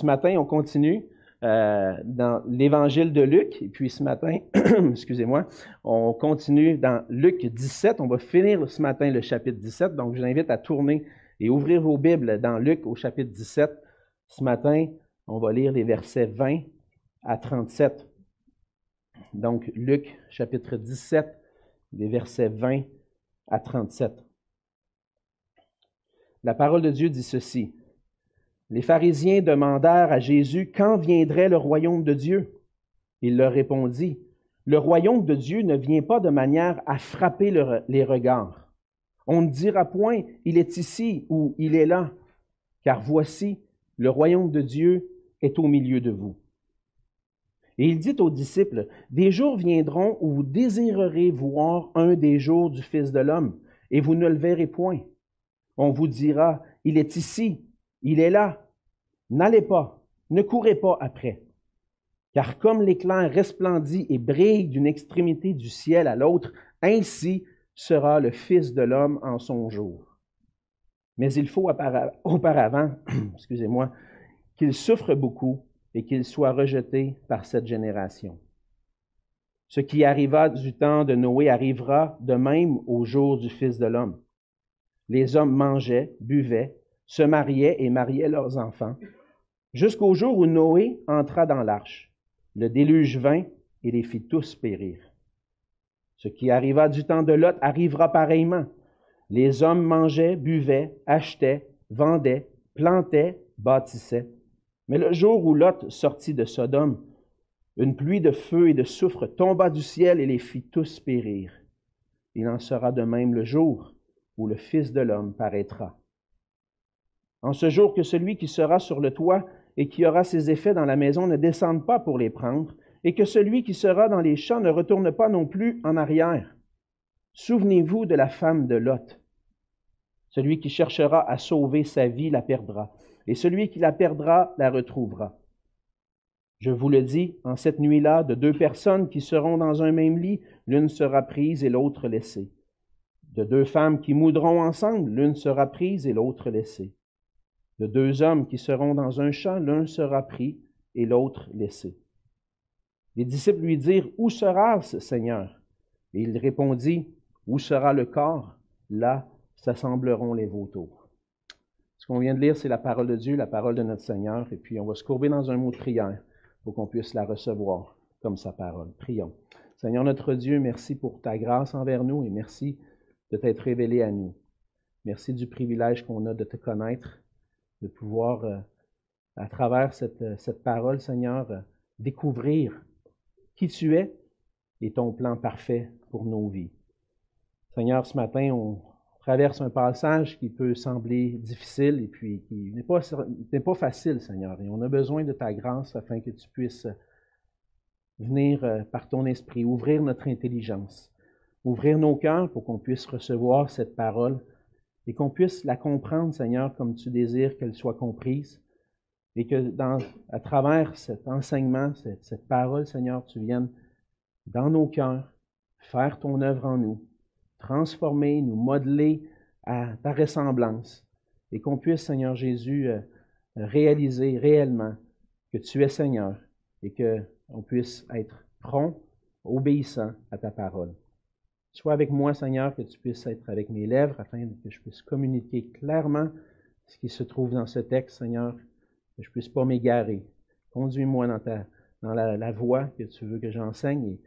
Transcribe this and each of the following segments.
Ce matin, on continue euh, dans l'évangile de Luc. Et puis ce matin, excusez-moi, on continue dans Luc 17. On va finir ce matin le chapitre 17. Donc, je vous invite à tourner et ouvrir vos Bibles dans Luc au chapitre 17. Ce matin, on va lire les versets 20 à 37. Donc, Luc chapitre 17, des versets 20 à 37. La parole de Dieu dit ceci. Les pharisiens demandèrent à Jésus quand viendrait le royaume de Dieu. Il leur répondit, Le royaume de Dieu ne vient pas de manière à frapper les regards. On ne dira point, il est ici ou il est là, car voici, le royaume de Dieu est au milieu de vous. Et il dit aux disciples, Des jours viendront où vous désirerez voir un des jours du Fils de l'homme, et vous ne le verrez point. On vous dira, Il est ici il est là. N'allez pas, ne courez pas après. Car comme l'éclair resplendit et brille d'une extrémité du ciel à l'autre, ainsi sera le Fils de l'homme en son jour. Mais il faut auparavant, excusez-moi, qu'il souffre beaucoup et qu'il soit rejeté par cette génération. Ce qui arriva du temps de Noé arrivera de même au jour du Fils de l'homme. Les hommes mangeaient, buvaient, se mariaient et mariaient leurs enfants, jusqu'au jour où Noé entra dans l'arche. Le déluge vint et les fit tous périr. Ce qui arriva du temps de Lot arrivera pareillement. Les hommes mangeaient, buvaient, achetaient, vendaient, plantaient, bâtissaient. Mais le jour où Lot sortit de Sodome, une pluie de feu et de soufre tomba du ciel et les fit tous périr. Il en sera de même le jour où le Fils de l'homme paraîtra. En ce jour que celui qui sera sur le toit et qui aura ses effets dans la maison ne descende pas pour les prendre, et que celui qui sera dans les champs ne retourne pas non plus en arrière. Souvenez-vous de la femme de Lot. Celui qui cherchera à sauver sa vie la perdra, et celui qui la perdra la retrouvera. Je vous le dis, en cette nuit-là, de deux personnes qui seront dans un même lit, l'une sera prise et l'autre laissée. De deux femmes qui moudront ensemble, l'une sera prise et l'autre laissée. De deux hommes qui seront dans un champ, l'un sera pris et l'autre laissé. Les disciples lui dirent, Où sera ce Seigneur? Et il répondit, Où sera le corps? Là s'assembleront les vautours. Ce qu'on vient de lire, c'est la parole de Dieu, la parole de notre Seigneur, et puis on va se courber dans un mot de prière pour qu'on puisse la recevoir comme sa parole. Prions. Seigneur notre Dieu, merci pour ta grâce envers nous et merci de t'être révélé à nous. Merci du privilège qu'on a de te connaître de pouvoir, euh, à travers cette, euh, parole, Seigneur, euh, découvrir qui tu es et ton plan parfait pour nos vies. Seigneur, ce matin, on traverse un passage qui peut sembler difficile et puis qui n'est pas, n'est pas facile, Seigneur. Et on a besoin de ta grâce afin que tu puisses venir par ton esprit, ouvrir notre intelligence, ouvrir nos cœurs pour qu'on puisse recevoir cette parole et qu'on puisse la comprendre, Seigneur, comme tu désires qu'elle soit comprise, et que à travers cet enseignement, cette, cette parole, Seigneur, tu viennes dans nos cœurs faire ton œuvre en nous, transformer, nous modeler à ta ressemblance, et qu'on puisse, Seigneur Jésus, euh, réaliser réellement que tu es Seigneur et qu'on puisse être prompt, obéissant à ta parole. Sois avec moi, Seigneur, que tu puisses être avec mes lèvres afin que je puisse communiquer clairement ce qui se trouve dans ce texte, Seigneur, que je puisse pas m'égarer. Conduis-moi dans, ta, dans la, voie que tu veux que j'enseigne et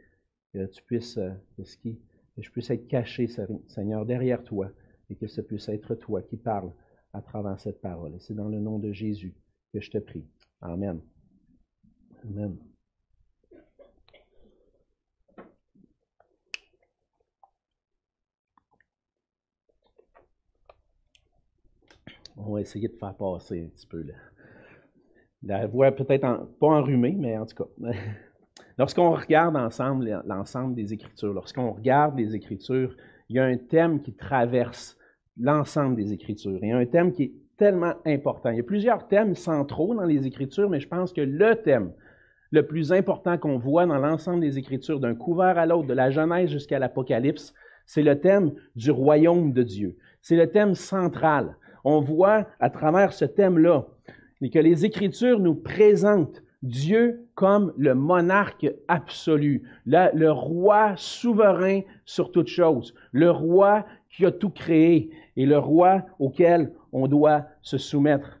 que tu puisses, euh, que, que je puisse être caché, Seigneur, derrière toi et que ce puisse être toi qui parles à travers cette parole. Et c'est dans le nom de Jésus que je te prie. Amen. Amen. On va essayer de faire passer un petit peu la voix peut-être pas enrhumée, mais en tout cas. Lorsqu'on regarde ensemble l'ensemble des Écritures, lorsqu'on regarde les Écritures, il y a un thème qui traverse l'ensemble des Écritures. Il y a un thème qui est tellement important. Il y a plusieurs thèmes centraux dans les Écritures, mais je pense que le thème le plus important qu'on voit dans l'ensemble des Écritures, d'un couvert à l'autre, de la Genèse jusqu'à l'Apocalypse, c'est le thème du royaume de Dieu. C'est le thème central on voit à travers ce thème-là que les Écritures nous présentent Dieu comme le monarque absolu, le, roi souverain sur toute chose, le roi qui a tout créé et le roi auquel on doit se soumettre.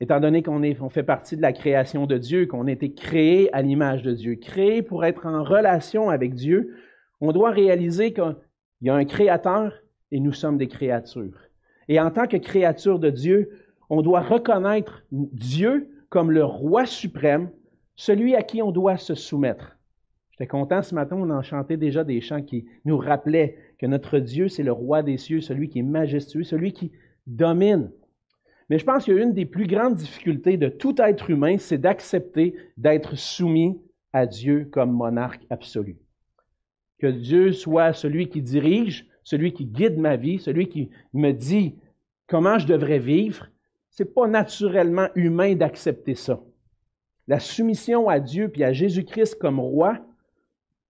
Étant donné qu'on on fait partie de la création de Dieu, qu'on a été créé à l'image de Dieu, créé pour être en relation avec Dieu, on doit réaliser qu'il y a un créateur et nous sommes des créatures. Et en tant que créature de Dieu, on doit reconnaître Dieu comme le roi suprême, celui à qui on doit se soumettre. J'étais content ce matin, on en chantait déjà des chants qui nous rappelaient que notre Dieu, c'est le roi des cieux, celui qui est majestueux, celui qui domine. Mais je pense qu'une des plus grandes difficultés de tout être humain, c'est d'accepter d'être soumis à Dieu comme monarque absolu. Que Dieu soit celui qui dirige, celui qui guide ma vie, celui qui me dit comment je devrais vivre, c'est pas naturellement humain d'accepter ça. La soumission à Dieu puis à Jésus-Christ comme roi,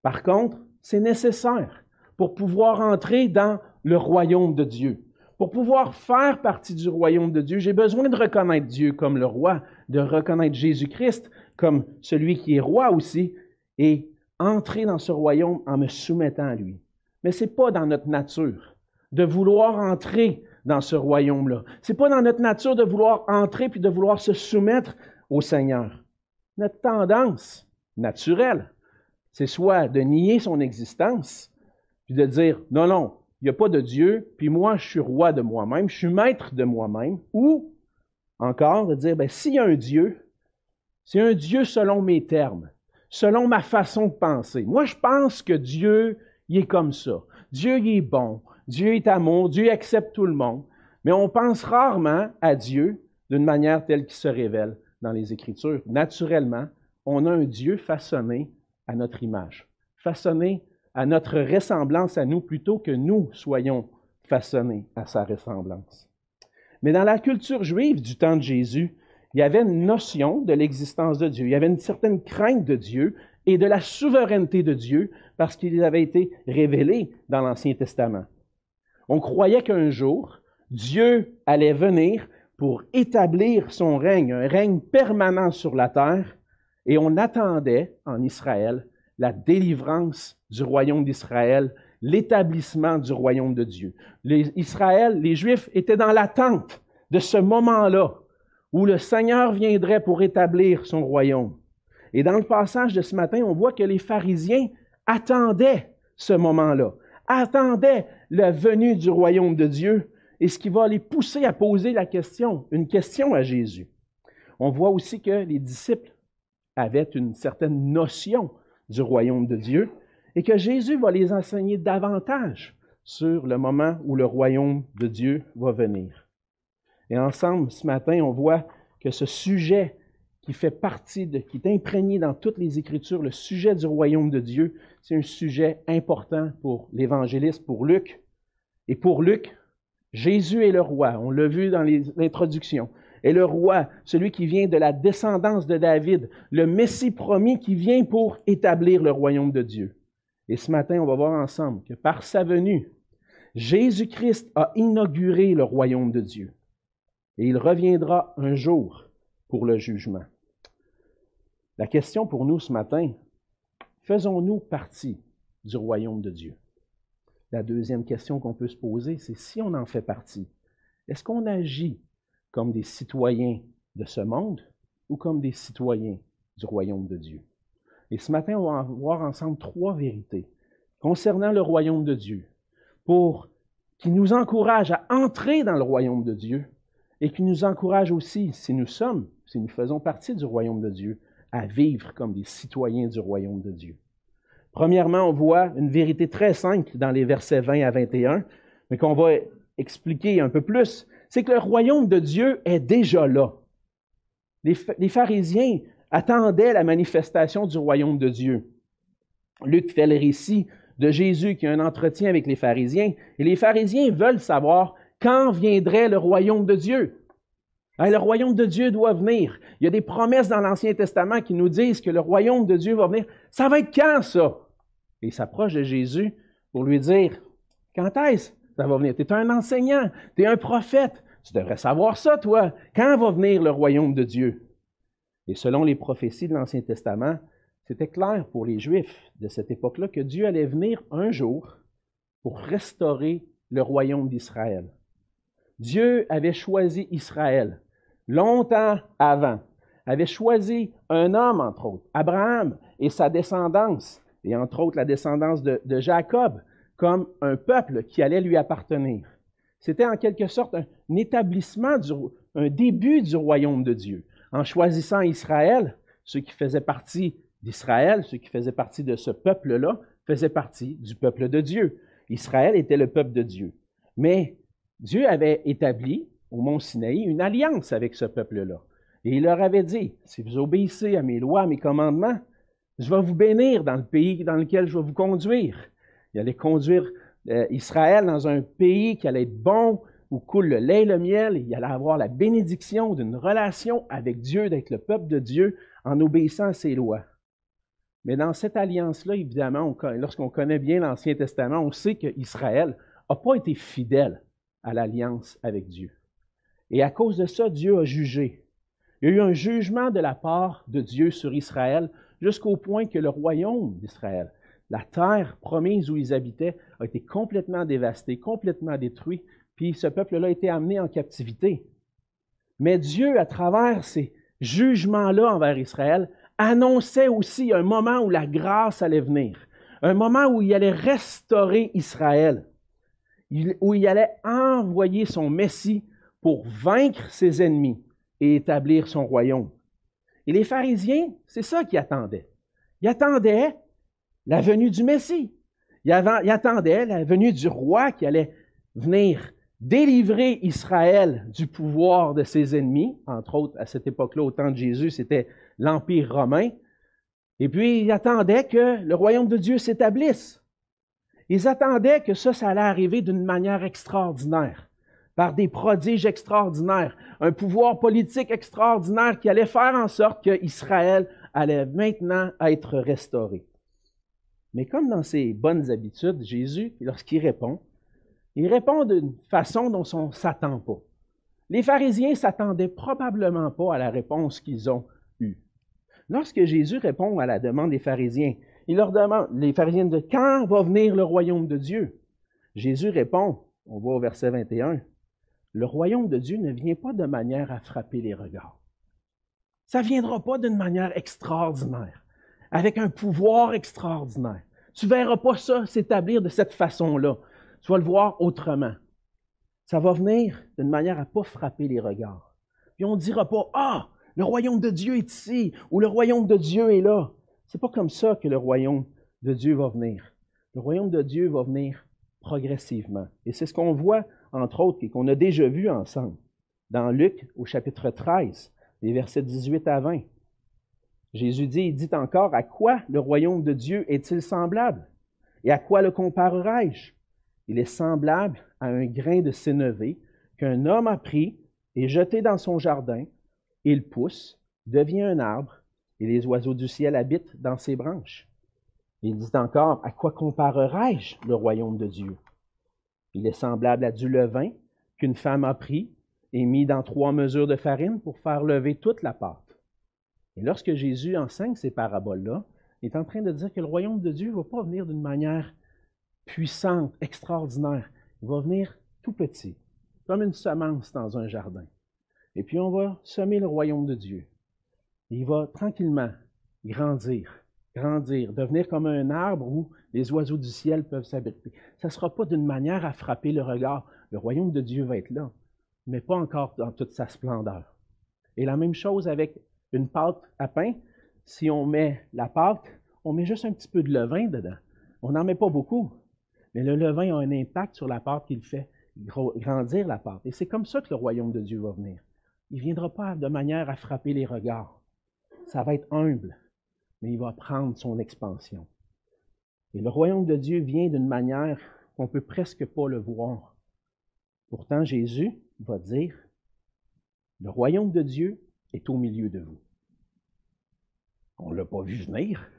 par contre, c'est nécessaire pour pouvoir entrer dans le royaume de Dieu. Pour pouvoir faire partie du royaume de Dieu, j'ai besoin de reconnaître Dieu comme le roi, de reconnaître Jésus-Christ comme celui qui est roi aussi, et entrer dans ce royaume en me soumettant à lui. Mais ce n'est pas dans notre nature de vouloir entrer dans ce royaume-là. Ce n'est pas dans notre nature de vouloir entrer puis de vouloir se soumettre au Seigneur. Notre tendance naturelle, c'est soit de nier son existence, puis de dire non, non, il n'y a pas de Dieu, puis moi, je suis roi de moi-même, je suis maître de moi-même, ou encore de dire, ben, s'il y a un Dieu, c'est un Dieu selon mes termes, selon ma façon de penser. Moi, je pense que Dieu, il est comme ça. Dieu, il est bon. Dieu est amour. Dieu accepte tout le monde. Mais on pense rarement à Dieu d'une manière telle qu'il se révèle dans les Écritures. Naturellement, on a un Dieu façonné à notre image, façonné à notre ressemblance à nous plutôt que nous soyons façonnés à sa ressemblance. Mais dans la culture juive du temps de Jésus, il y avait une notion de l'existence de Dieu, il y avait une certaine crainte de Dieu et de la souveraineté de Dieu parce qu'il avait été révélé dans l'Ancien Testament. On croyait qu'un jour, Dieu allait venir pour établir son règne, un règne permanent sur la terre, et on attendait en Israël la délivrance du royaume d'Israël, l'établissement du royaume de Dieu. Israël, les Juifs étaient dans l'attente de ce moment-là où le Seigneur viendrait pour établir son royaume. Et dans le passage de ce matin, on voit que les pharisiens attendaient ce moment-là, attendaient la venue du royaume de Dieu et ce qui va les pousser à poser la question, une question à Jésus. On voit aussi que les disciples avaient une certaine notion du royaume de Dieu et que Jésus va les enseigner davantage sur le moment où le royaume de Dieu va venir. Et ensemble, ce matin, on voit que ce sujet qui fait partie de, qui est imprégné dans toutes les Écritures, le sujet du royaume de Dieu, c'est un sujet important pour l'évangéliste, pour Luc. Et pour Luc, Jésus est le roi. On l'a vu dans l'introduction est le roi, celui qui vient de la descendance de David, le Messie promis qui vient pour établir le royaume de Dieu. Et ce matin, on va voir ensemble que par sa venue, Jésus-Christ a inauguré le royaume de Dieu. Et il reviendra un jour pour le jugement. La question pour nous ce matin, faisons-nous partie du royaume de Dieu? La deuxième question qu'on peut se poser, c'est si on en fait partie, est-ce qu'on agit comme des citoyens de ce monde ou comme des citoyens du royaume de Dieu? Et ce matin, on va voir ensemble trois vérités concernant le royaume de Dieu, pour qui nous encourage à entrer dans le royaume de Dieu et qui nous encourage aussi, si nous sommes, si nous faisons partie du royaume de Dieu, à vivre comme des citoyens du royaume de Dieu. Premièrement, on voit une vérité très simple dans les versets 20 à 21, mais qu'on va expliquer un peu plus c'est que le royaume de Dieu est déjà là. Les, pharisiens attendaient la manifestation du royaume de Dieu. Luc fait le récit de Jésus qui a un entretien avec les pharisiens, et les pharisiens veulent savoir quand viendrait le royaume de Dieu. Le royaume de Dieu doit venir. Il y a des promesses dans l'Ancien Testament qui nous disent que le royaume de Dieu va venir. Ça va être quand ça? Et il s'approche de Jésus pour lui dire, quand est-ce ça va venir? Tu es un enseignant, tu es un prophète. Tu devrais savoir ça, toi. Quand va venir le royaume de Dieu? Et selon les prophéties de l'Ancien Testament, c'était clair pour les Juifs de cette époque-là que Dieu allait venir un jour pour restaurer le royaume d'Israël. Dieu avait choisi Israël longtemps avant, avait choisi un homme, entre autres, Abraham et sa descendance, et entre autres la descendance de, Jacob, comme un peuple qui allait lui appartenir. C'était en quelque sorte un, établissement, un début du royaume de Dieu. En choisissant Israël, ceux qui faisaient partie d'Israël, ceux qui faisaient partie de ce peuple-là, faisaient partie du peuple de Dieu. Israël était le peuple de Dieu. Mais Dieu avait établi au mont Sinaï une alliance avec ce peuple-là. Et il leur avait dit, si vous obéissez à mes lois, à mes commandements, je vais vous bénir dans le pays dans lequel je vais vous conduire. Il allait conduire euh, Israël dans un pays qui allait être bon, où coule le lait et le miel. Il allait avoir la bénédiction d'une relation avec Dieu, d'être le peuple de Dieu en obéissant à ses lois. Mais dans cette alliance-là, évidemment, lorsqu'on connaît bien l'Ancien Testament, on sait qu'Israël n'a pas été fidèle à l'alliance avec Dieu. Et à cause de ça, Dieu a jugé. Il y a eu un jugement de la part de Dieu sur Israël jusqu'au point que le royaume d'Israël, la terre promise où ils habitaient, a été complètement dévastée, complètement détruite, puis ce peuple-là a été amené en captivité. Mais Dieu, à travers ces jugements-là envers Israël, annonçait aussi un moment où la grâce allait venir, un moment où il allait restaurer Israël, où il allait envoyer son Messie pour vaincre ses ennemis et établir son royaume. Et les pharisiens, c'est ça qu'ils attendaient. Ils attendaient la venue du Messie. Ils, attendaient la venue du roi qui allait venir délivrer Israël du pouvoir de ses ennemis. Entre autres, à cette époque-là, au temps de Jésus, c'était l'Empire romain. Et puis, ils attendaient que le royaume de Dieu s'établisse. Ils attendaient que ça, ça allait arriver d'une manière extraordinaire, par des prodiges extraordinaires, un pouvoir politique extraordinaire qui allait faire en sorte qu'Israël allait maintenant être restauré. Mais comme dans ses bonnes habitudes, Jésus, lorsqu'il répond, il répond d'une façon dont on ne s'attend pas. Les pharisiens s'attendaient probablement pas à la réponse qu'ils ont eue. Lorsque Jésus répond à la demande des pharisiens, il leur demande, les pharisiens de quand va venir le royaume de Dieu? Jésus répond, on voit au verset 21, le royaume de Dieu ne vient pas de manière à frapper les regards. Ça ne viendra pas d'une manière extraordinaire, avec un pouvoir extraordinaire. Tu ne verras pas ça s'établir de cette façon-là. Tu vas le voir autrement. Ça va venir d'une manière à ne pas frapper les regards. Puis on ne dira pas, ah, le royaume de Dieu est ici, ou le royaume de Dieu est là. C'est pas comme ça que le royaume de Dieu va venir. Le royaume de Dieu va venir progressivement. Et c'est ce qu'on voit, entre autres, et qu'on a déjà vu ensemble dans Luc au chapitre 13, les versets 18 à 20. Jésus dit, il dit encore, à quoi le royaume de Dieu est-il semblable? Et à quoi le comparerai-je? Il est semblable à un grain de sénévé qu'un homme a pris et jeté dans son jardin. Il pousse, devient un arbre, et les oiseaux du ciel habitent dans ses branches. Il dit encore, à quoi comparerai-je le royaume de Dieu? Il est semblable à du levain qu'une femme a pris et mis dans trois mesures de farine pour faire lever toute la pâte. Et lorsque Jésus enseigne ces paraboles-là, il est en train de dire que le royaume de Dieu ne va pas venir d'une manière puissante, extraordinaire. Il va venir tout petit, comme une semence dans un jardin. Et puis on va semer le royaume de Dieu. il va tranquillement grandir, grandir, devenir comme un arbre où les oiseaux du ciel peuvent s'abriter. Ça ne sera pas d'une manière à frapper le regard. Le royaume de Dieu va être là, mais pas encore dans toute sa splendeur. Et la même chose avec une pâte à pain. Si on met la pâte, on met juste un petit peu de levain dedans. On n'en met pas beaucoup. Mais le levain a un impact sur la pâte qu'il fait grandir la pâte. Et c'est comme ça que le royaume de Dieu va venir. Il ne viendra pas de manière à frapper les regards. Ça va être humble, mais il va prendre son expansion. Et le royaume de Dieu vient d'une manière qu'on ne peut presque pas le voir. Pourtant, Jésus va dire, le royaume de Dieu est au milieu de vous. On ne l'a pas vu venir.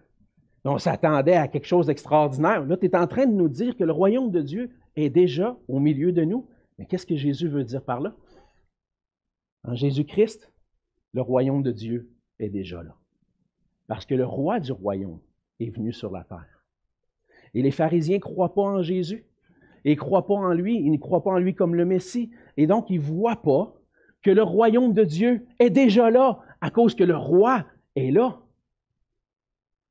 On s'attendait à quelque chose d'extraordinaire. Là, tu es en train de nous dire que le royaume de Dieu est déjà au milieu de nous. Mais qu'est-ce que Jésus veut dire par là? En Jésus-Christ, le royaume de Dieu est déjà là. Parce que le roi du royaume est venu sur la terre. Et les pharisiens ne croient pas en Jésus. Et ne croient pas en lui. Ils ne croient pas en lui comme le Messie. Et donc, ils ne voient pas que le royaume de Dieu est déjà là à cause que le roi est là.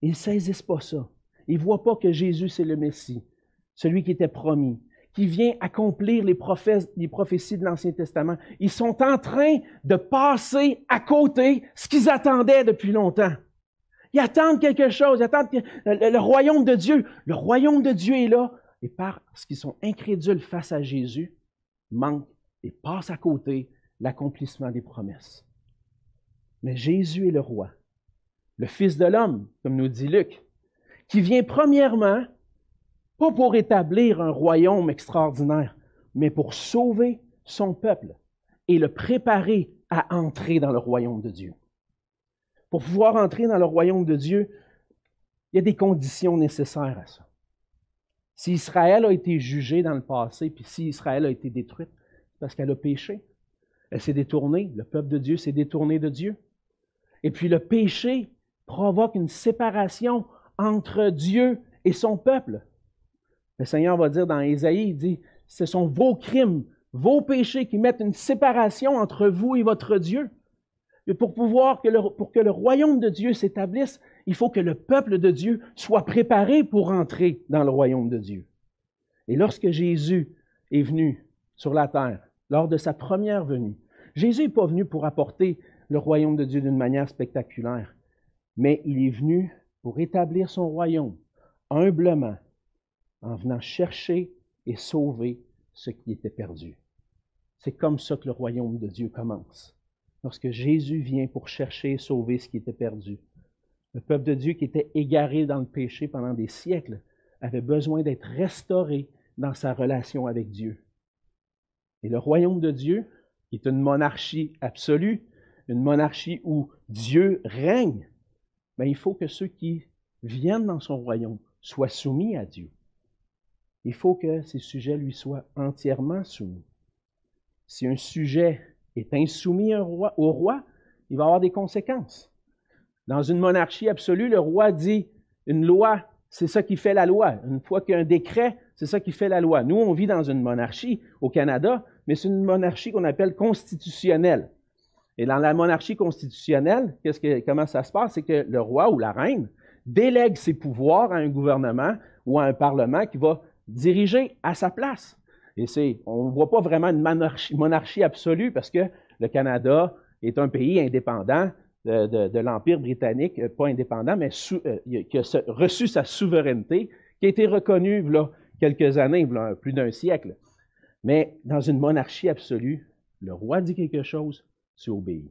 Ils ne saisissent pas ça. Ils ne voient pas que Jésus, c'est le Messie, celui qui était promis, qui vient accomplir les, les prophéties de l'Ancien Testament. Ils sont en train de passer à côté ce qu'ils attendaient depuis longtemps. Ils attendent quelque chose, ils attendent le, royaume de Dieu. Le royaume de Dieu est là. Et parce qu'ils sont incrédules face à Jésus, manquent et passent à côté l'accomplissement des promesses. Mais Jésus est le roi, le Fils de l'homme, comme nous dit Luc, qui vient premièrement, pas pour établir un royaume extraordinaire, mais pour sauver son peuple et le préparer à entrer dans le royaume de Dieu. Pour pouvoir entrer dans le royaume de Dieu, il y a des conditions nécessaires à ça. Si Israël a été jugé dans le passé, puis si Israël a été détruite, c'est parce qu'elle a péché. Elle s'est détournée, le peuple de Dieu s'est détourné de Dieu. Et puis le péché provoque une séparation entre Dieu et son peuple. Le Seigneur va dire dans Ésaïe, il dit, ce sont vos crimes, vos péchés qui mettent une séparation entre vous et votre Dieu. Pour pouvoir que le, pour que le royaume de Dieu s'établisse, il faut que le peuple de Dieu soit préparé pour entrer dans le royaume de Dieu. Et lorsque Jésus est venu sur la terre, lors de sa première venue, Jésus n'est pas venu pour apporter le royaume de Dieu d'une manière spectaculaire, mais il est venu pour établir son royaume humblement, en venant chercher et sauver ce qui était perdu. C'est comme ça que le royaume de Dieu commence. Lorsque Jésus vient pour chercher et sauver ce qui était perdu. Le peuple de Dieu qui était égaré dans le péché pendant des siècles avait besoin d'être restauré dans sa relation avec Dieu. Et le royaume de Dieu, qui est une monarchie absolue, une monarchie où Dieu règne, mais ben, il faut que ceux qui viennent dans son royaume soient soumis à Dieu. Il faut que ces sujets lui soient entièrement soumis. Si un sujet est insoumis au roi, il va avoir des conséquences. Dans une monarchie absolue, le roi dit une loi, c'est ça qui fait la loi. Une fois qu'il y a un décret, c'est ça qui fait la loi. Nous, on vit dans une monarchie au Canada, mais c'est une monarchie qu'on appelle constitutionnelle. Et dans la monarchie constitutionnelle, comment ça se passe? C'est que le roi ou la reine délègue ses pouvoirs à un gouvernement ou à un parlement qui va diriger à sa place. Et on ne voit pas vraiment une monarchie, absolue parce que le Canada est un pays indépendant de, l'Empire britannique, euh, pas indépendant, mais euh, qui a reçu sa souveraineté, qui a été reconnue a quelques années, plus d'un siècle. Mais dans une monarchie absolue, le roi dit quelque chose, tu obéis.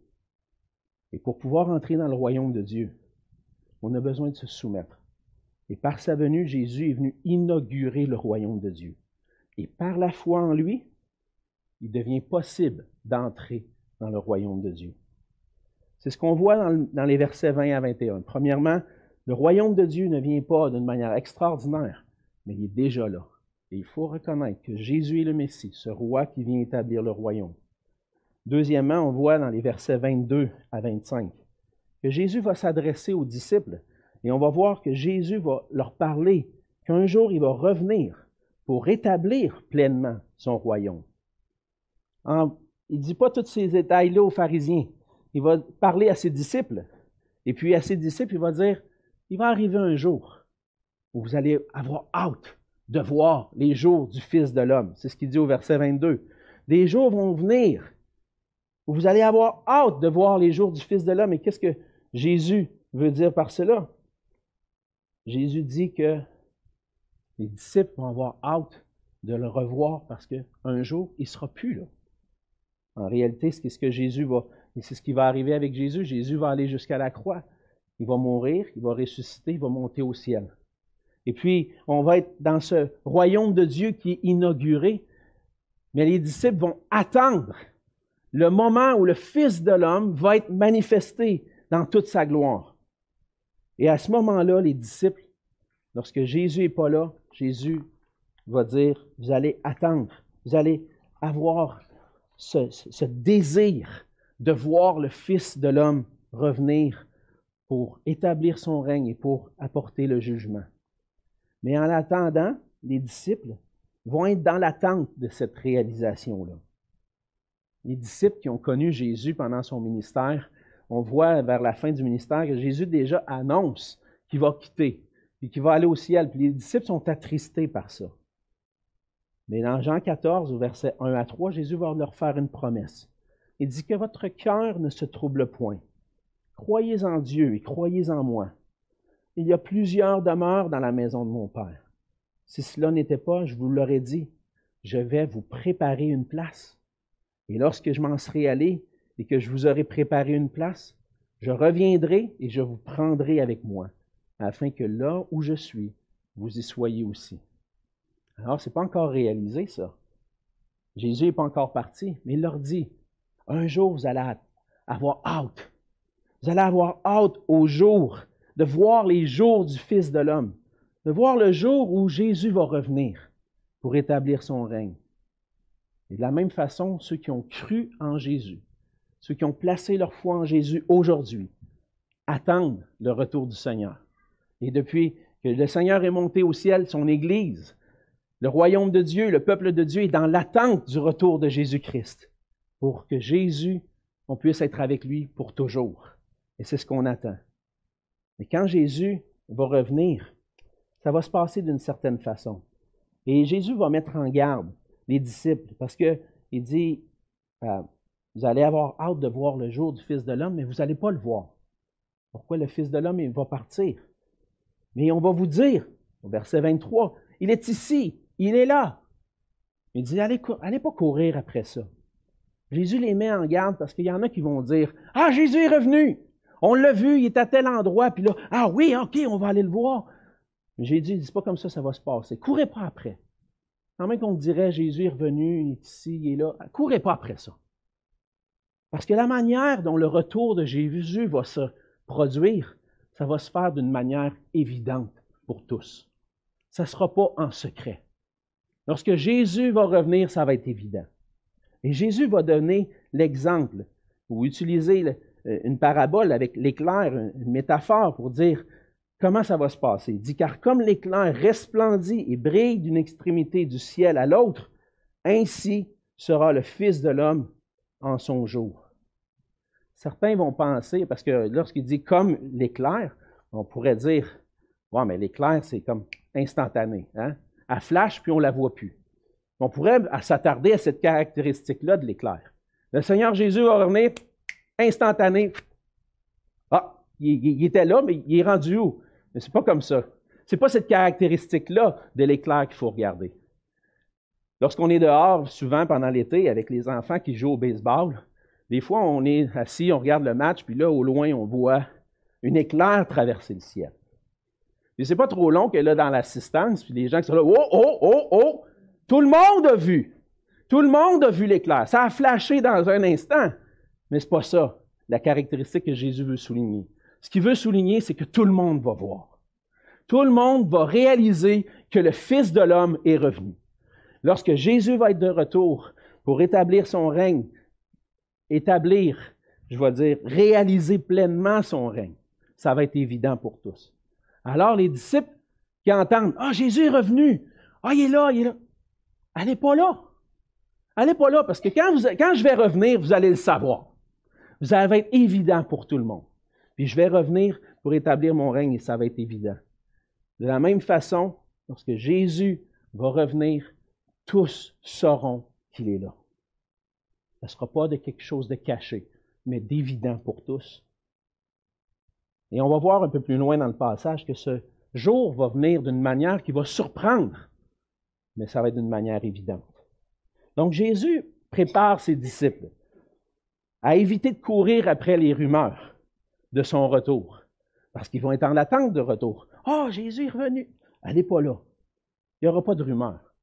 Et pour pouvoir entrer dans le royaume de Dieu, on a besoin de se soumettre. Et par sa venue, Jésus est venu inaugurer le royaume de Dieu. Et par la foi en lui, il devient possible d'entrer dans le royaume de Dieu. C'est ce qu'on voit dans, les versets 20 à 21. Premièrement, le royaume de Dieu ne vient pas d'une manière extraordinaire, mais il est déjà là. Et il faut reconnaître que Jésus est le Messie, ce roi qui vient établir le royaume. Deuxièmement, on voit dans les versets 22 à 25 que Jésus va s'adresser aux disciples et on va voir que Jésus va leur parler qu'un jour il va revenir pour rétablir pleinement son royaume. il ne dit pas tous ces détails-là aux pharisiens il va parler à ses disciples. Et puis à ses disciples, il va dire, il va arriver un jour où vous allez avoir hâte de voir les jours du Fils de l'homme. C'est ce qu'il dit au verset 22. Des jours vont venir où vous allez avoir hâte de voir les jours du Fils de l'homme. Et qu'est-ce que Jésus veut dire par cela? Jésus dit que les disciples vont avoir hâte de le revoir parce qu'un jour, il ne sera plus là. En réalité, c'est ce qui va arriver avec Jésus. Jésus va aller jusqu'à la croix. Il va mourir, il va ressusciter, il va monter au ciel. Et puis, on va être dans ce royaume de Dieu qui est inauguré. Mais les disciples vont attendre le moment où le Fils de l'homme va être manifesté dans toute sa gloire. Et à ce moment-là, les disciples, lorsque Jésus n'est pas là, Jésus va dire, vous allez attendre, vous allez avoir ce, désir de voir le Fils de l'homme revenir pour établir son règne et pour apporter le jugement. Mais en attendant, les disciples vont être dans l'attente de cette réalisation-là. Les disciples qui ont connu Jésus pendant son ministère, on voit vers la fin du ministère que Jésus déjà annonce qu'il va quitter et qu'il va aller au ciel. Les disciples sont attristés par ça. Mais dans Jean 14, au verset 1 à 3, Jésus va leur faire une promesse. Il dit que votre cœur ne se trouble point. Croyez en Dieu et croyez en moi. Il y a plusieurs demeures dans la maison de mon Père. Si cela n'était pas, je vous l'aurais dit, je vais vous préparer une place. Et lorsque je m'en serai allé et que je vous aurai préparé une place, je reviendrai et je vous prendrai avec moi, afin que là où je suis, vous y soyez aussi. Alors, ce n'est pas encore réalisé, ça. Jésus n'est pas encore parti, mais il leur dit, un jour, vous allez avoir hâte. Vous allez avoir hâte au jour de voir les jours du Fils de l'homme, de voir le jour où Jésus va revenir pour établir son règne. Et de la même façon, ceux qui ont cru en Jésus, ceux qui ont placé leur foi en Jésus aujourd'hui, attendent le retour du Seigneur. Et depuis que le Seigneur est monté au ciel, son Église, le royaume de Dieu, le peuple de Dieu est dans l'attente du retour de Jésus-Christ pour que Jésus, on puisse être avec lui pour toujours. Et c'est ce qu'on attend. Mais quand Jésus va revenir, ça va se passer d'une certaine façon. Et Jésus va mettre en garde les disciples parce qu'il dit, euh, vous allez avoir hâte de voir le jour du Fils de l'homme, mais vous n'allez pas le voir. Pourquoi le Fils de l'homme va partir? Mais on va vous dire, au verset 23, il est ici, il est là. Il dit, allez, pas courir après ça. Jésus les met en garde parce qu'il y en a qui vont dire, ah, Jésus est revenu. On l'a vu, il est à tel endroit, puis là, ah oui, ok, on va aller le voir. Mais Jésus dit, pas comme ça, ça va se passer. Courez pas après. Quand même qu'on dirait, Jésus est revenu, il est ici, il est là. Courez pas après ça. Parce que la manière dont le retour de Jésus va se produire, ça va se faire d'une manière évidente pour tous. Ça ne sera pas en secret. Lorsque Jésus va revenir, ça va être évident. Et Jésus va donner l'exemple, ou utiliser euh, une parabole avec l'éclair, une métaphore pour dire comment ça va se passer. Il dit, car comme l'éclair resplendit et brille d'une extrémité du ciel à l'autre, ainsi sera le Fils de l'homme en son jour. Certains vont penser, parce que lorsqu'il dit comme l'éclair, on pourrait dire, ouais, mais l'éclair, c'est comme instantané. Hein? Elle flash, puis on ne la voit plus. On pourrait s'attarder à cette caractéristique-là de l'éclair. Le Seigneur Jésus va revenir instantané. Ah, il, était là, mais il est rendu où? Mais c'est pas comme ça. C'est pas cette caractéristique-là de l'éclair qu'il faut regarder. Lorsqu'on est dehors, souvent pendant l'été, avec les enfants qui jouent au baseball, des fois on est assis, on regarde le match, puis là, au loin, on voit une éclair traverser le ciel. Puis c'est pas trop long qu'elle est dans l'assistance, puis les gens qui sont là, oh, oh, oh, oh, tout le monde a vu. Tout le monde a vu l'éclair. Ça a flashé dans un instant. Mais ce n'est pas ça, la caractéristique que Jésus veut souligner. Ce qu'il veut souligner, c'est que tout le monde va voir. Tout le monde va réaliser que le Fils de l'homme est revenu. Lorsque Jésus va être de retour pour établir son règne, établir, je vais dire, réaliser pleinement son règne, ça va être évident pour tous. Alors les disciples qui entendent, ah, Jésus est revenu, ah, il est là, il est là. Allez pas là. Allez pas là, parce que quand, quand je vais revenir, vous allez le savoir. Vous allez être évident pour tout le monde. Puis je vais revenir pour établir mon règne et ça va être évident. De la même façon, lorsque Jésus va revenir, tous sauront qu'il est là. Ne sera pas de quelque chose de caché, mais d'évident pour tous. Et on va voir un peu plus loin dans le passage que ce jour va venir d'une manière qui va surprendre, mais ça va être d'une manière évidente. Donc Jésus prépare ses disciples à éviter de courir après les rumeurs de son retour, parce qu'ils vont être en attente de retour. Oh, Jésus est revenu. Allez pas là. Il n'y aura pas de rumeurs.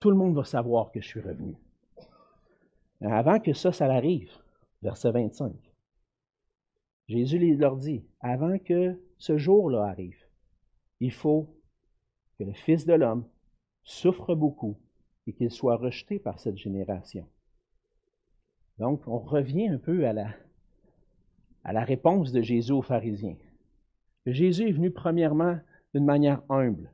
Tout le monde va savoir que je suis revenu. Avant que ça, ça arrive, verset 25, Jésus leur dit, avant que ce jour-là arrive, il faut que le Fils de l'homme souffre beaucoup et qu'il soit rejeté par cette génération. Donc, on revient un peu à la, à la réponse de Jésus aux pharisiens. Jésus est venu premièrement d'une manière humble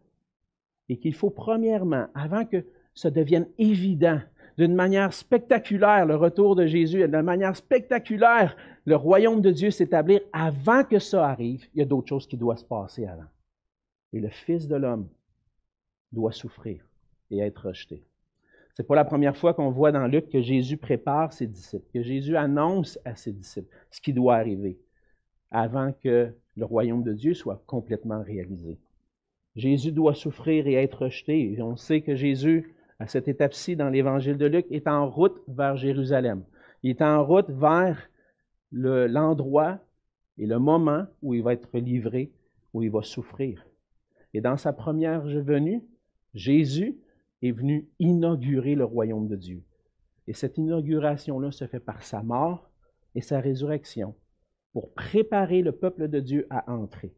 et qu'il faut premièrement, avant que ça devienne évident, d'une manière spectaculaire, le retour de Jésus, d'une manière spectaculaire, le royaume de Dieu s'établir, avant que ça arrive, il y a d'autres choses qui doivent se passer avant. Et le Fils de l'homme doit souffrir et être rejeté. C'est pas la première fois qu'on voit dans Luc que Jésus prépare ses disciples, que Jésus annonce à ses disciples ce qui doit arriver avant que le royaume de Dieu soit complètement réalisé. Jésus doit souffrir et être rejeté. Et on sait que Jésus, à cette étape-ci dans l'évangile de Luc, est en route vers Jérusalem. Il est en route vers l'endroit et le moment où il va être livré, où il va souffrir. Et dans sa première venue, Jésus est venu inaugurer le royaume de Dieu. Et cette inauguration-là se fait par sa mort et sa résurrection pour préparer le peuple de Dieu à entrer.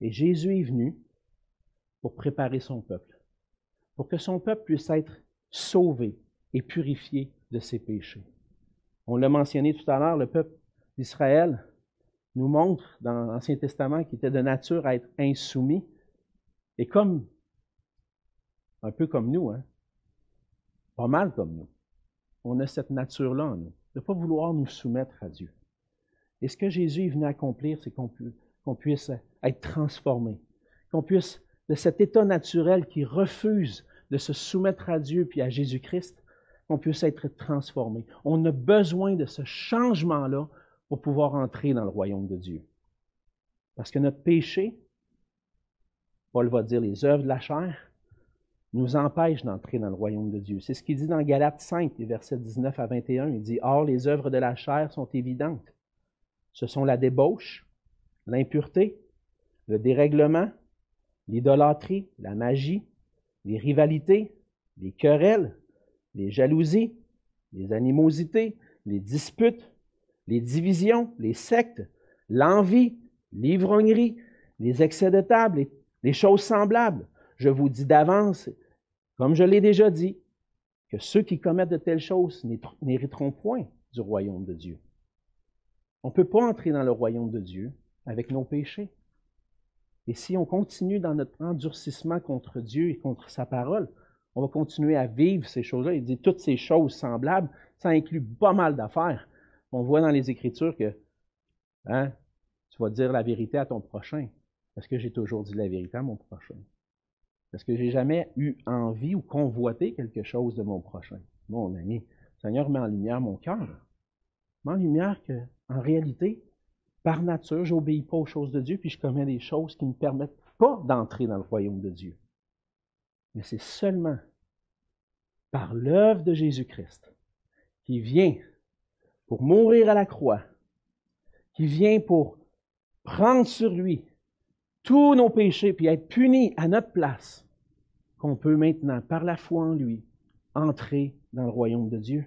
Et Jésus est venu pour préparer son peuple, pour que son peuple puisse être sauvé et purifié de ses péchés. On l'a mentionné tout à l'heure, le peuple d'Israël nous montre dans l'Ancien Testament qu'il était de nature à être insoumis. Et comme, un peu comme nous, hein, pas mal comme nous, on a cette nature-là nous, de ne pas vouloir nous soumettre à Dieu. Et ce que Jésus est venu accomplir, c'est qu'on puisse être transformé, qu'on puisse de cet état naturel qui refuse de se soumettre à Dieu puis à Jésus-Christ, qu'on puisse être transformé. On a besoin de ce changement-là pour pouvoir entrer dans le royaume de Dieu. Parce que notre péché, Paul va dire les œuvres de la chair, nous empêchent d'entrer dans le royaume de Dieu. C'est ce qu'il dit dans Galates 5, versets 19 à 21. Il dit, Or, les œuvres de la chair sont évidentes. Ce sont la débauche, l'impureté, le dérèglement, l'idolâtrie, la magie, les rivalités, les querelles, les jalousies, les animosités, les disputes, les divisions, les sectes, l'envie, l'ivrognerie, les excès de table, les choses semblables. Je vous dis d'avance, comme je l'ai déjà dit, que ceux qui commettent de telles choses n'hériteront point du royaume de Dieu. On ne peut pas entrer dans le royaume de Dieu avec nos péchés. Et si on continue dans notre endurcissement contre Dieu et contre sa parole, on va continuer à vivre ces choses-là. Il dit toutes ces choses semblables, ça inclut pas mal d'affaires. On voit dans les Écritures que hein, tu vas dire la vérité à ton prochain. Parce que j'ai toujours dit la vérité à mon prochain? Parce que j'ai jamais eu envie ou convoité quelque chose de mon prochain? Mon ami, Seigneur, met en lumière mon cœur. Met en lumière que, en réalité, par nature, j'obéis pas aux choses de Dieu, puis je commets des choses qui ne me permettent pas d'entrer dans le royaume de Dieu. Mais c'est seulement par l'œuvre de Jésus-Christ qui vient pour mourir à la croix, qui vient pour prendre sur lui tous nos péchés, puis être puni à notre place, qu'on peut maintenant, par la foi en lui, entrer dans le royaume de Dieu.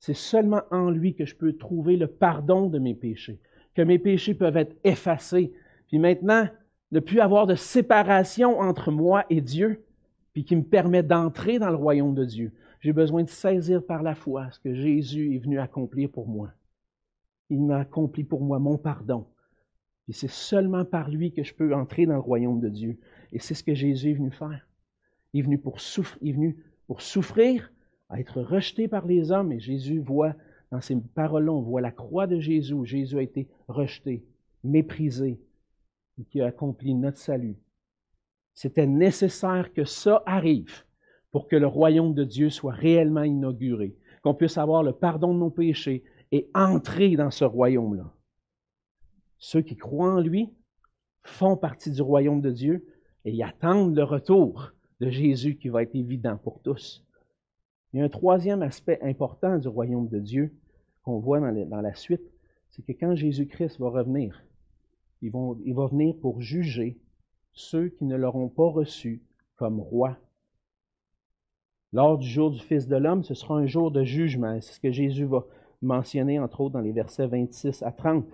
C'est seulement en lui que je peux trouver le pardon de mes péchés que mes péchés peuvent être effacés. Puis maintenant, ne plus avoir de séparation entre moi et Dieu, puis qui me permet d'entrer dans le royaume de Dieu. J'ai besoin de saisir par la foi ce que Jésus est venu accomplir pour moi. Il m'a accompli pour moi mon pardon. Et c'est seulement par lui que je peux entrer dans le royaume de Dieu. Et c'est ce que Jésus est venu faire. Il est venu pour, souffrir, il est venu pour souffrir, à être rejeté par les hommes, et Jésus voit dans ces paroles-là, on voit la croix de Jésus, où Jésus a été rejeté, méprisé, et qui a accompli notre salut. C'était nécessaire que ça arrive pour que le royaume de Dieu soit réellement inauguré, qu'on puisse avoir le pardon de nos péchés et entrer dans ce royaume-là. Ceux qui croient en lui font partie du royaume de Dieu et attendent le retour de Jésus qui va être évident pour tous. Il y a un troisième aspect important du royaume de Dieu, qu'on voit dans, la suite, c'est que quand Jésus-Christ va revenir, il, va venir pour juger ceux qui ne l'auront pas reçu comme roi. Lors du jour du Fils de l'homme, ce sera un jour de jugement. C'est ce que Jésus va mentionner, entre autres, dans les versets 26 à 30.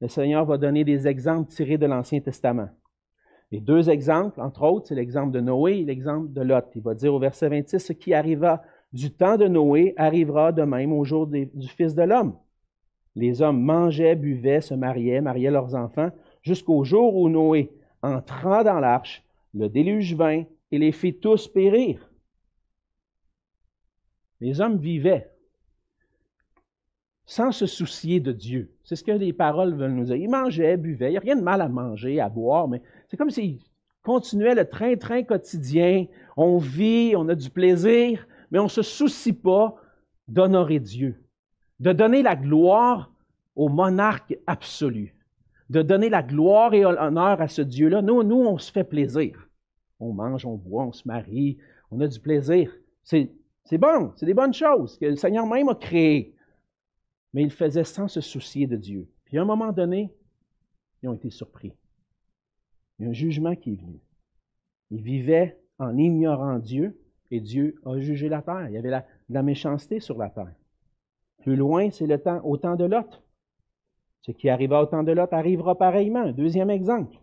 Le Seigneur va donner des exemples tirés de l'Ancien Testament. Les deux exemples, entre autres, c'est l'exemple de Noé et l'exemple de Lot. Il va dire au verset 26 ce qui arriva du temps de Noé arrivera de même au jour du Fils de l'homme. Les hommes mangeaient, buvaient, se mariaient, mariaient leurs enfants, jusqu'au jour où Noé entra dans l'arche, le déluge vint et les fit tous périr. Les hommes vivaient sans se soucier de Dieu. C'est ce que les paroles veulent nous dire. Ils mangeaient, buvaient. Il n'y a rien de mal à manger, à boire, mais c'est comme s'ils continuaient le train-train quotidien. On vit, on a du plaisir, mais on ne se soucie pas d'honorer Dieu, de donner la gloire au monarque absolu, de donner la gloire et l'honneur à ce Dieu-là. Nous, nous, on se fait plaisir. On mange, on boit, on se marie, on a du plaisir. C'est, bon, c'est des bonnes choses que le Seigneur même a créées. Mais ils faisaient sans se soucier de Dieu. Puis à un moment donné, ils ont été surpris. Il y a un jugement qui est venu. Ils vivaient en ignorant Dieu, et Dieu a jugé la terre. Il y avait la, la méchanceté sur la terre. Plus loin, c'est le temps, au temps de Lot. Ce qui arriva au temps de Lot arrivera pareillement. Deuxième exemple.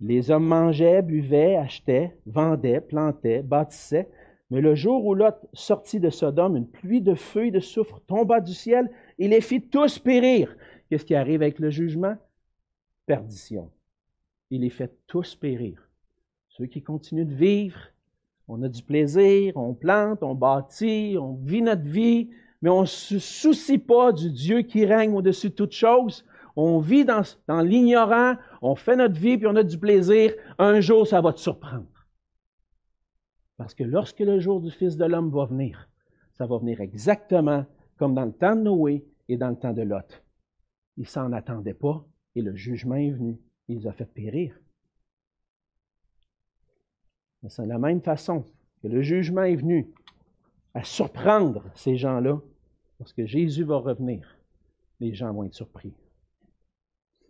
Les hommes mangeaient, buvaient, achetaient, vendaient, plantaient, bâtissaient. Mais le jour où Lot sortit de Sodome, une pluie de feu et de soufre tomba du ciel et les fit tous périr. Qu'est-ce qui arrive avec le jugement? Perdition. Il les fait tous périr. Ceux qui continuent de vivre, on a du plaisir, on plante, on bâtit, on vit notre vie, mais on ne se soucie pas du Dieu qui règne au-dessus de toute chose. On vit dans, l'ignorant, on fait notre vie, puis on a du plaisir. Un jour, ça va te surprendre. Parce que lorsque le jour du Fils de l'homme va venir, ça va venir exactement comme dans le temps de Noé et dans le temps de Lot. Ils s'en attendaient pas et le jugement est venu. Il les a fait périr. C'est de la même façon que le jugement est venu à surprendre ces gens-là. Lorsque Jésus va revenir, les gens vont être surpris.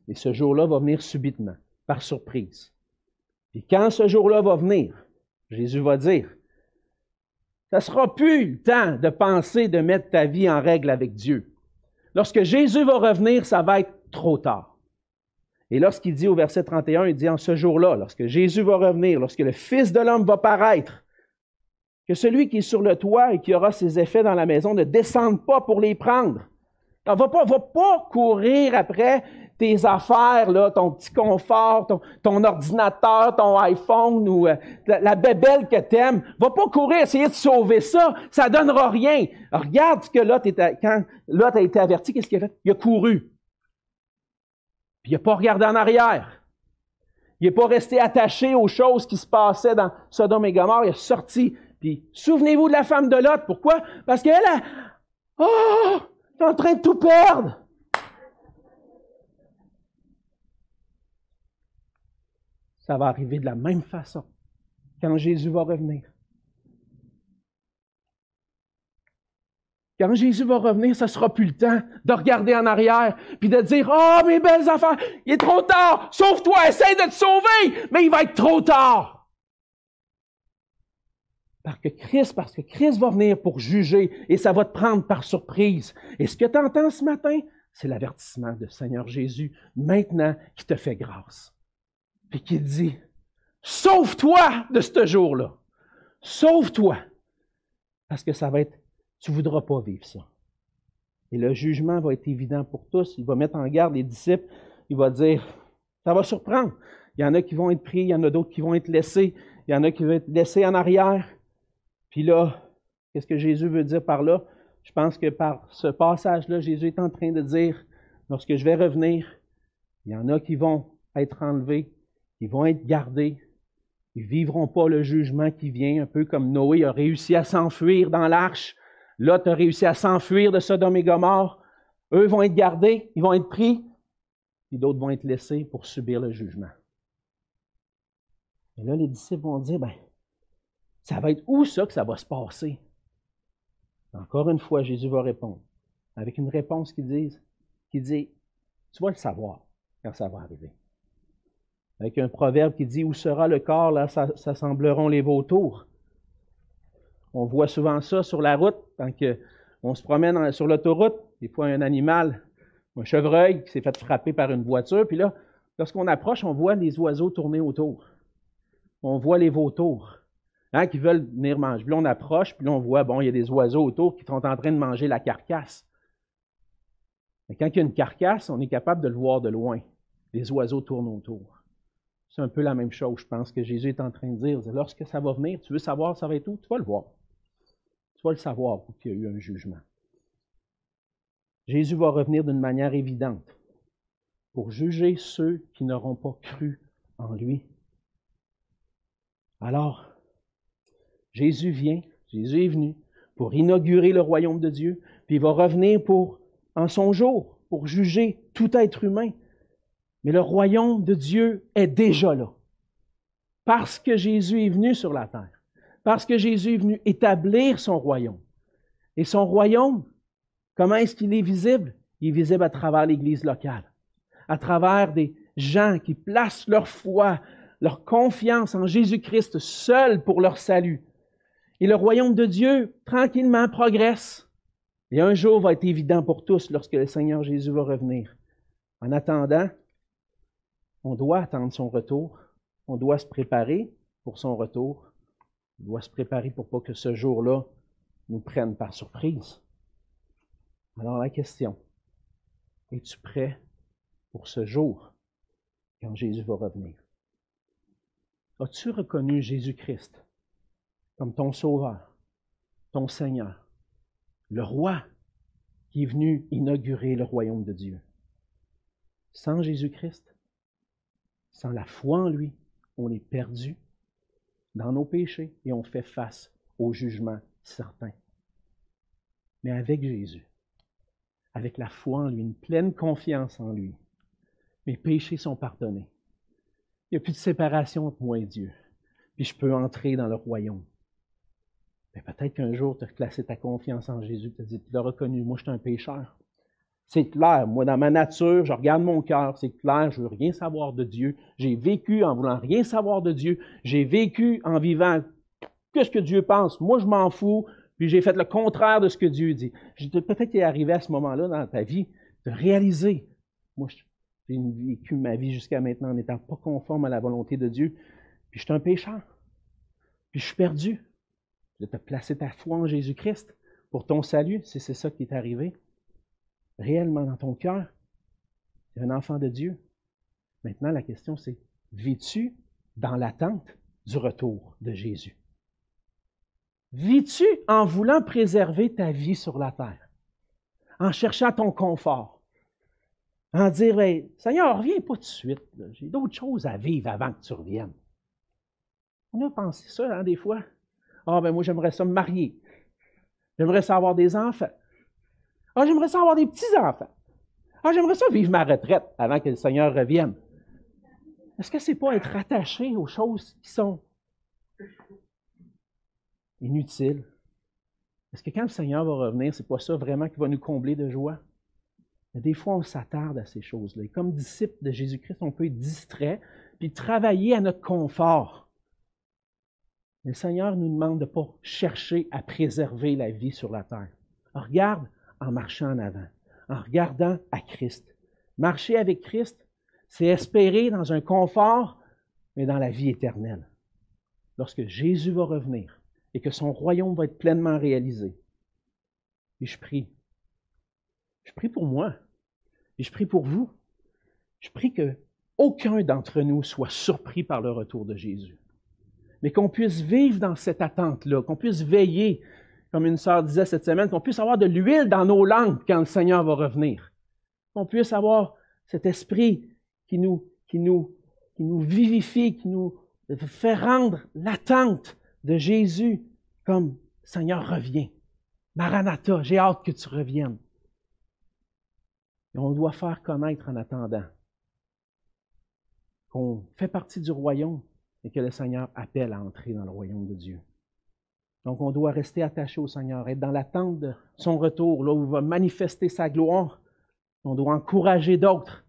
Et ce jour-là va venir subitement, par surprise. Et quand ce jour-là va venir, Jésus va dire, ça ne sera plus le temps de penser de mettre ta vie en règle avec Dieu. Lorsque Jésus va revenir, ça va être trop tard. Et lorsqu'il dit au verset 31, il dit en ce jour-là, lorsque Jésus va revenir, lorsque le Fils de l'homme va paraître, que celui qui est sur le toit et qui aura ses effets dans la maison ne descende pas pour les prendre. On va pas, va pas courir après tes affaires, là, ton petit confort, ton, ordinateur, ton iPhone ou euh, la, bébelle que t'aimes. Va pas courir essayer de sauver ça. Ça donnera rien. regarde ce que Lot était, a été averti, qu'est-ce qu'il a fait? Il a couru. Puis il n'a pas regardé en arrière. Il n'est pas resté attaché aux choses qui se passaient dans Sodome et Gomorre. Il est sorti. Puis souvenez-vous de la femme de Lot. Pourquoi? Parce qu'elle a... Oh! est en train de tout perdre. Ça va arriver de la même façon quand Jésus va revenir. Quand Jésus va revenir, ça sera plus le temps de regarder en arrière puis de dire Oh, mes belles affaires, il est trop tard, sauve-toi, essaye de te sauver, mais il va être trop tard. Parce que Christ, parce que Christ va venir pour juger et ça va te prendre par surprise. Et ce que tu entends ce matin, c'est l'avertissement de Seigneur Jésus maintenant qui te fait grâce. Puis qui dit Sauve-toi de ce jour-là. Sauve-toi. Parce que ça va être tu ne voudras pas vivre ça. Et le jugement va être évident pour tous. Il va mettre en garde les disciples. Il va dire, ça va surprendre. Il y en a qui vont être pris, il y en a d'autres qui vont être laissés, il y en a qui vont être laissés en arrière. Puis là, qu'est-ce que Jésus veut dire par là? Je pense que par ce passage-là, Jésus est en train de dire, lorsque je vais revenir, il y en a qui vont être enlevés, qui vont être gardés, ils vivront pas le jugement qui vient, un peu comme Noé a réussi à s'enfuir dans l'arche. Lot a réussi à s'enfuir de Sodome et Gomorre. Eux vont être gardés, ils vont être pris, et d'autres vont être laissés pour subir le jugement. Et là, les disciples vont dire, ben, ça va être où ça que ça va se passer? Encore une fois, Jésus va répondre, avec une réponse qui dit, qui dit, tu vas le savoir quand ça va arriver. Avec un proverbe qui dit, où sera le corps, là s'assembleront les vautours. On voit souvent ça sur la route, quand on se promène sur l'autoroute, des fois un animal, un chevreuil qui s'est fait frapper par une voiture, puis là, lorsqu'on approche, on voit les oiseaux tourner autour. On voit les vautours. hein, qui veulent venir manger. Puis on approche, puis là, on voit, bon, il y a des oiseaux autour qui sont en train de manger la carcasse. Mais quand il y a une carcasse, on est capable de le voir de loin. Les oiseaux tournent autour. C'est un peu la même chose, je pense, que Jésus est en train de dire. Lorsque ça va venir, tu veux savoir ça va être où? Tu vas le voir. Tu vas le savoir qu'il y a eu un jugement. Jésus va revenir d'une manière évidente pour juger ceux qui n'auront pas cru en lui. Alors, Jésus vient, Jésus est venu pour inaugurer le royaume de Dieu, puis il va revenir pour, en son jour, pour juger tout être humain. Mais le royaume de Dieu est déjà là. Parce que Jésus est venu sur la terre. Parce que Jésus est venu établir son royaume. Et son royaume, comment est-ce qu'il est visible? Il est visible à travers l'Église locale, à travers des gens qui placent leur foi, leur confiance en Jésus-Christ seul pour leur salut. Et le royaume de Dieu, tranquillement, progresse. Et un jour va être évident pour tous lorsque le Seigneur Jésus va revenir. En attendant, on doit attendre son retour. On doit se préparer pour son retour. On doit se préparer pour pas que ce jour-là nous prenne par surprise. Alors la question, es-tu prêt pour ce jour quand Jésus va revenir? As-tu reconnu Jésus-Christ comme ton Sauveur, ton Seigneur, le Roi qui est venu inaugurer le royaume de Dieu? Sans Jésus-Christ, sans la foi en lui, on est perdu dans nos péchés et on fait face au jugement certain. Mais avec Jésus, avec la foi en lui, une pleine confiance en lui, mes péchés sont pardonnés. Il n'y a plus de séparation entre moi et Dieu. Puis je peux entrer dans le royaume. Mais peut-être qu'un jour, tu as placé ta confiance en Jésus, tu as dit, tu l'as reconnu, moi je suis un pécheur. C'est clair, moi dans ma nature, je regarde mon cœur, c'est clair, je veux rien savoir de Dieu. J'ai vécu en voulant rien savoir de Dieu. J'ai vécu en vivant qu'est-ce que Dieu pense. Moi, je m'en fous, puis j'ai fait le contraire de ce que Dieu dit. Peut-être qu'il est arrivé à ce moment-là dans ta vie de réaliser, moi, j'ai vécu ma vie jusqu'à maintenant en n'étant pas conforme à la volonté de Dieu, puis je suis un pécheur, puis je suis perdu. De te placer ta foi en Jésus-Christ pour ton salut, si c'est ça qui est arrivé, réellement dans ton cœur, tu un enfant de Dieu. Maintenant, la question c'est, vis-tu dans l'attente du retour de Jésus? Vis-tu en voulant préserver ta vie sur la terre, en cherchant ton confort, en dire Seigneur, reviens pas tout de suite, j'ai d'autres choses à vivre avant que tu reviennes. On a pensé ça, hein, des fois. Ah, ben moi, j'aimerais ça me marier. J'aimerais ça avoir des enfants. Ah, j'aimerais ça avoir des petits-enfants. Ah, j'aimerais ça vivre ma retraite avant que le Seigneur revienne. Est-ce que c'est pas être attaché aux choses qui sont inutiles? Est-ce que quand le Seigneur va revenir, c'est pas ça vraiment qui va nous combler de joie? Des fois, on s'attarde à ces choses-là. Et comme disciples de Jésus-Christ, on peut être distrait puis travailler à notre confort. Mais le Seigneur nous demande de ne pas chercher à préserver la vie sur la terre. regarde en marchant en avant, en regardant à Christ. Marcher avec Christ, c'est espérer dans un confort, mais dans la vie éternelle. Lorsque Jésus va revenir et que son royaume va être pleinement réalisé. Et je prie. Je prie pour moi. Et je prie pour vous. Je prie que aucun d'entre nous soit surpris par le retour de Jésus. Mais qu'on puisse vivre dans cette attente-là, qu'on puisse veiller comme une sœur disait cette semaine, qu'on puisse avoir de l'huile dans nos langues quand le Seigneur va revenir. Qu'on puisse avoir cet esprit qui nous, qui nous, qui nous vivifie, qui nous fait rendre l'attente de Jésus comme Seigneur revient. Maranatha, j'ai hâte que tu reviennes. Et on doit faire connaître en attendant qu'on fait partie du royaume et que le Seigneur appelle à entrer dans le royaume de Dieu. Donc, on doit rester attaché au Seigneur, être dans l'attente de son retour, là où il va manifester sa gloire. On doit encourager d'autres.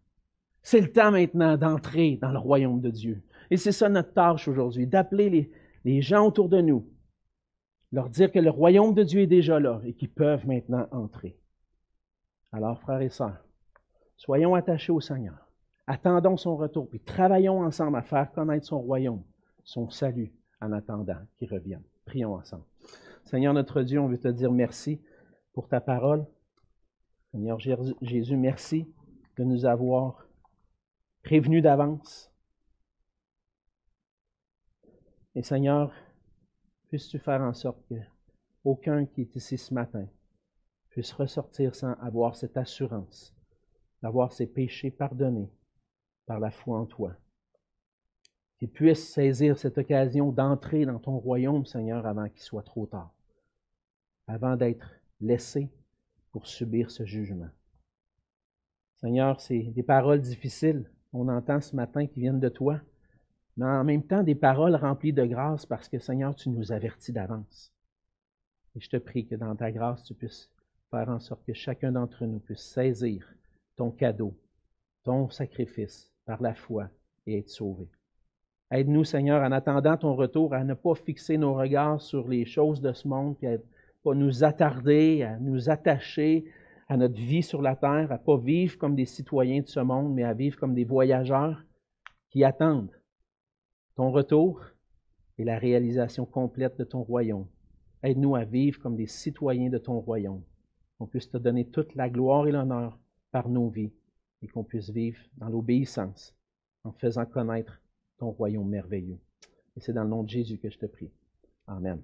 C'est le temps maintenant d'entrer dans le royaume de Dieu. Et c'est ça notre tâche aujourd'hui, d'appeler les, les, gens autour de nous, leur dire que le royaume de Dieu est déjà là et qu'ils peuvent maintenant entrer. Alors, frères et sœurs, soyons attachés au Seigneur. Attendons son retour, puis travaillons ensemble à faire connaître son royaume, son salut, en attendant qu'il revienne. Prions ensemble. Seigneur notre Dieu, on veut te dire merci pour ta parole. Seigneur Jésus, merci de nous avoir prévenus d'avance. Et Seigneur, puisses-tu faire en sorte que aucun qui est ici ce matin puisse ressortir sans avoir cette assurance d'avoir ses péchés pardonnés par la foi en toi. Qu'il puisse saisir cette occasion d'entrer dans ton royaume, Seigneur, avant qu'il soit trop tard, avant d'être laissé pour subir ce jugement. Seigneur, c'est des paroles difficiles qu'on entend ce matin qui viennent de toi, mais en même temps des paroles remplies de grâce parce que, Seigneur, tu nous avertis d'avance. Et je te prie que dans ta grâce, tu puisses faire en sorte que chacun d'entre nous puisse saisir ton cadeau, ton sacrifice par la foi et être sauvé. Aide-nous, Seigneur, en attendant ton retour, à ne pas fixer nos regards sur les choses de ce monde, à ne pas nous attarder, à nous attacher à notre vie sur la terre, à ne pas vivre comme des citoyens de ce monde, mais à vivre comme des voyageurs qui attendent ton retour et la réalisation complète de ton royaume. Aide-nous à vivre comme des citoyens de ton royaume, qu'on puisse te donner toute la gloire et l'honneur par nos vies et qu'on puisse vivre dans l'obéissance en faisant connaître ton royaume merveilleux. Et c'est dans le nom de Jésus que je te prie. Amen.